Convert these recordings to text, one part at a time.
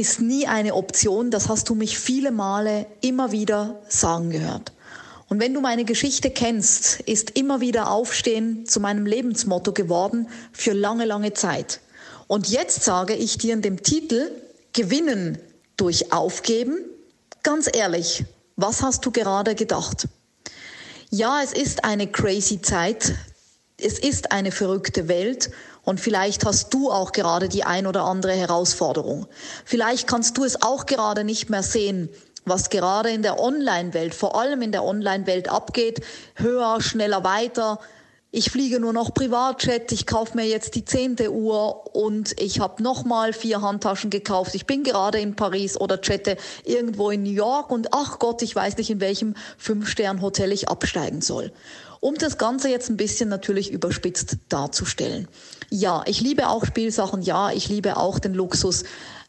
ist nie eine Option, das hast du mich viele Male immer wieder sagen gehört. Und wenn du meine Geschichte kennst, ist immer wieder Aufstehen zu meinem Lebensmotto geworden für lange, lange Zeit. Und jetzt sage ich dir in dem Titel Gewinnen durch Aufgeben, ganz ehrlich, was hast du gerade gedacht? Ja, es ist eine crazy Zeit, es ist eine verrückte Welt und vielleicht hast du auch gerade die ein oder andere Herausforderung. Vielleicht kannst du es auch gerade nicht mehr sehen, was gerade in der Online-Welt, vor allem in der Online-Welt abgeht. Höher, schneller, weiter. Ich fliege nur noch Privatjet, ich kaufe mir jetzt die zehnte Uhr und ich habe nochmal vier Handtaschen gekauft. Ich bin gerade in Paris oder chatte irgendwo in New York und ach Gott, ich weiß nicht, in welchem Fünf-Stern-Hotel ich absteigen soll um das Ganze jetzt ein bisschen natürlich überspitzt darzustellen. Ja, ich liebe auch Spielsachen, ja, ich liebe auch den Luxus,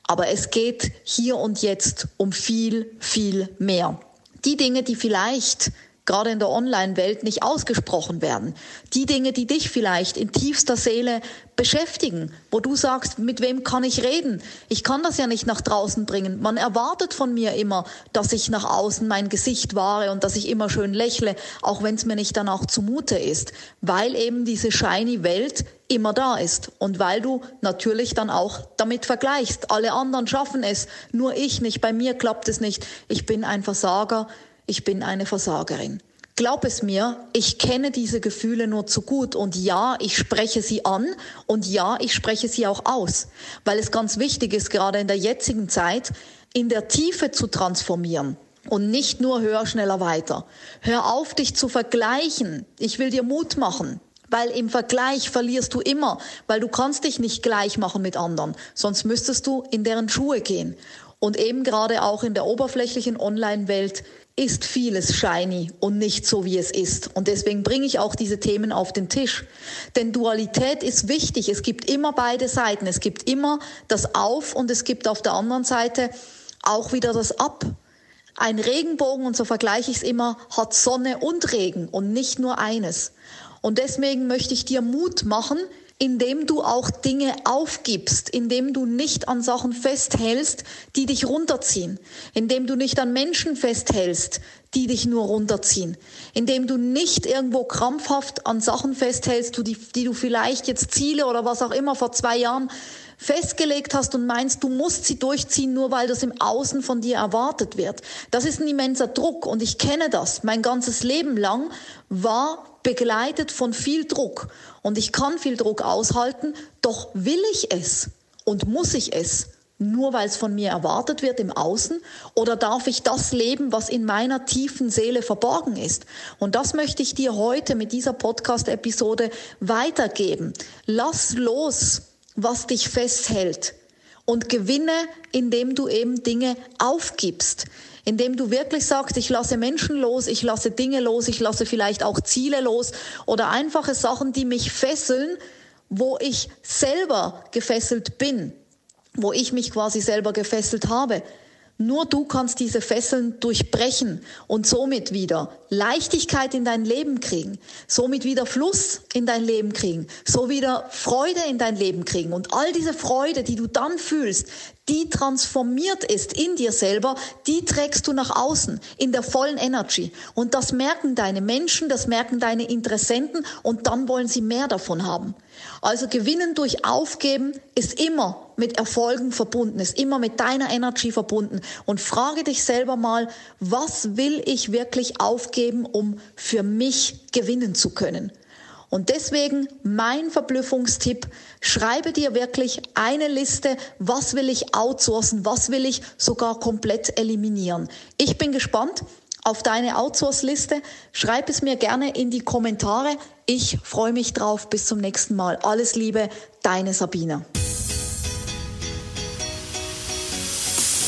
aber es geht hier und jetzt um viel, viel mehr. Die Dinge, die vielleicht gerade in der Online-Welt nicht ausgesprochen werden. Die Dinge, die dich vielleicht in tiefster Seele beschäftigen, wo du sagst, mit wem kann ich reden? Ich kann das ja nicht nach draußen bringen. Man erwartet von mir immer, dass ich nach außen mein Gesicht wahre und dass ich immer schön lächle, auch wenn es mir nicht danach zumute ist, weil eben diese shiny Welt immer da ist und weil du natürlich dann auch damit vergleichst. Alle anderen schaffen es, nur ich nicht, bei mir klappt es nicht. Ich bin ein Versager ich bin eine Versagerin. Glaub es mir, ich kenne diese Gefühle nur zu gut und ja, ich spreche sie an und ja, ich spreche sie auch aus, weil es ganz wichtig ist, gerade in der jetzigen Zeit, in der Tiefe zu transformieren und nicht nur höher, schneller, weiter. Hör auf, dich zu vergleichen. Ich will dir Mut machen. Weil im Vergleich verlierst du immer, weil du kannst dich nicht gleich machen mit anderen, sonst müsstest du in deren Schuhe gehen. Und eben gerade auch in der oberflächlichen Online-Welt ist vieles shiny und nicht so, wie es ist. Und deswegen bringe ich auch diese Themen auf den Tisch. Denn Dualität ist wichtig. Es gibt immer beide Seiten. Es gibt immer das Auf und es gibt auf der anderen Seite auch wieder das Ab. Ein Regenbogen, und so vergleiche ich es immer, hat Sonne und Regen und nicht nur eines. Und deswegen möchte ich dir Mut machen, indem du auch Dinge aufgibst, indem du nicht an Sachen festhältst, die dich runterziehen, indem du nicht an Menschen festhältst, die dich nur runterziehen, indem du nicht irgendwo krampfhaft an Sachen festhältst, die, die du vielleicht jetzt Ziele oder was auch immer vor zwei Jahren festgelegt hast und meinst, du musst sie durchziehen, nur weil das im Außen von dir erwartet wird. Das ist ein immenser Druck und ich kenne das. Mein ganzes Leben lang war begleitet von viel Druck und ich kann viel Druck aushalten, doch will ich es und muss ich es nur weil es von mir erwartet wird im Außen? Oder darf ich das leben, was in meiner tiefen Seele verborgen ist? Und das möchte ich dir heute mit dieser Podcast-Episode weitergeben. Lass los was dich festhält. Und gewinne, indem du eben Dinge aufgibst. Indem du wirklich sagst, ich lasse Menschen los, ich lasse Dinge los, ich lasse vielleicht auch Ziele los oder einfache Sachen, die mich fesseln, wo ich selber gefesselt bin, wo ich mich quasi selber gefesselt habe. Nur du kannst diese Fesseln durchbrechen und somit wieder Leichtigkeit in dein Leben kriegen, somit wieder Fluss in dein Leben kriegen, so wieder Freude in dein Leben kriegen. Und all diese Freude, die du dann fühlst, die transformiert ist in dir selber, die trägst du nach außen in der vollen Energy. Und das merken deine Menschen, das merken deine Interessenten und dann wollen sie mehr davon haben. Also gewinnen durch Aufgeben ist immer mit Erfolgen verbunden, ist immer mit deiner Energy verbunden. Und frage dich selber mal, was will ich wirklich aufgeben, um für mich gewinnen zu können? Und deswegen mein Verblüffungstipp, schreibe dir wirklich eine Liste, was will ich outsourcen, was will ich sogar komplett eliminieren. Ich bin gespannt auf deine Outsource-Liste. Schreib es mir gerne in die Kommentare. Ich freue mich drauf. Bis zum nächsten Mal. Alles Liebe, deine Sabina.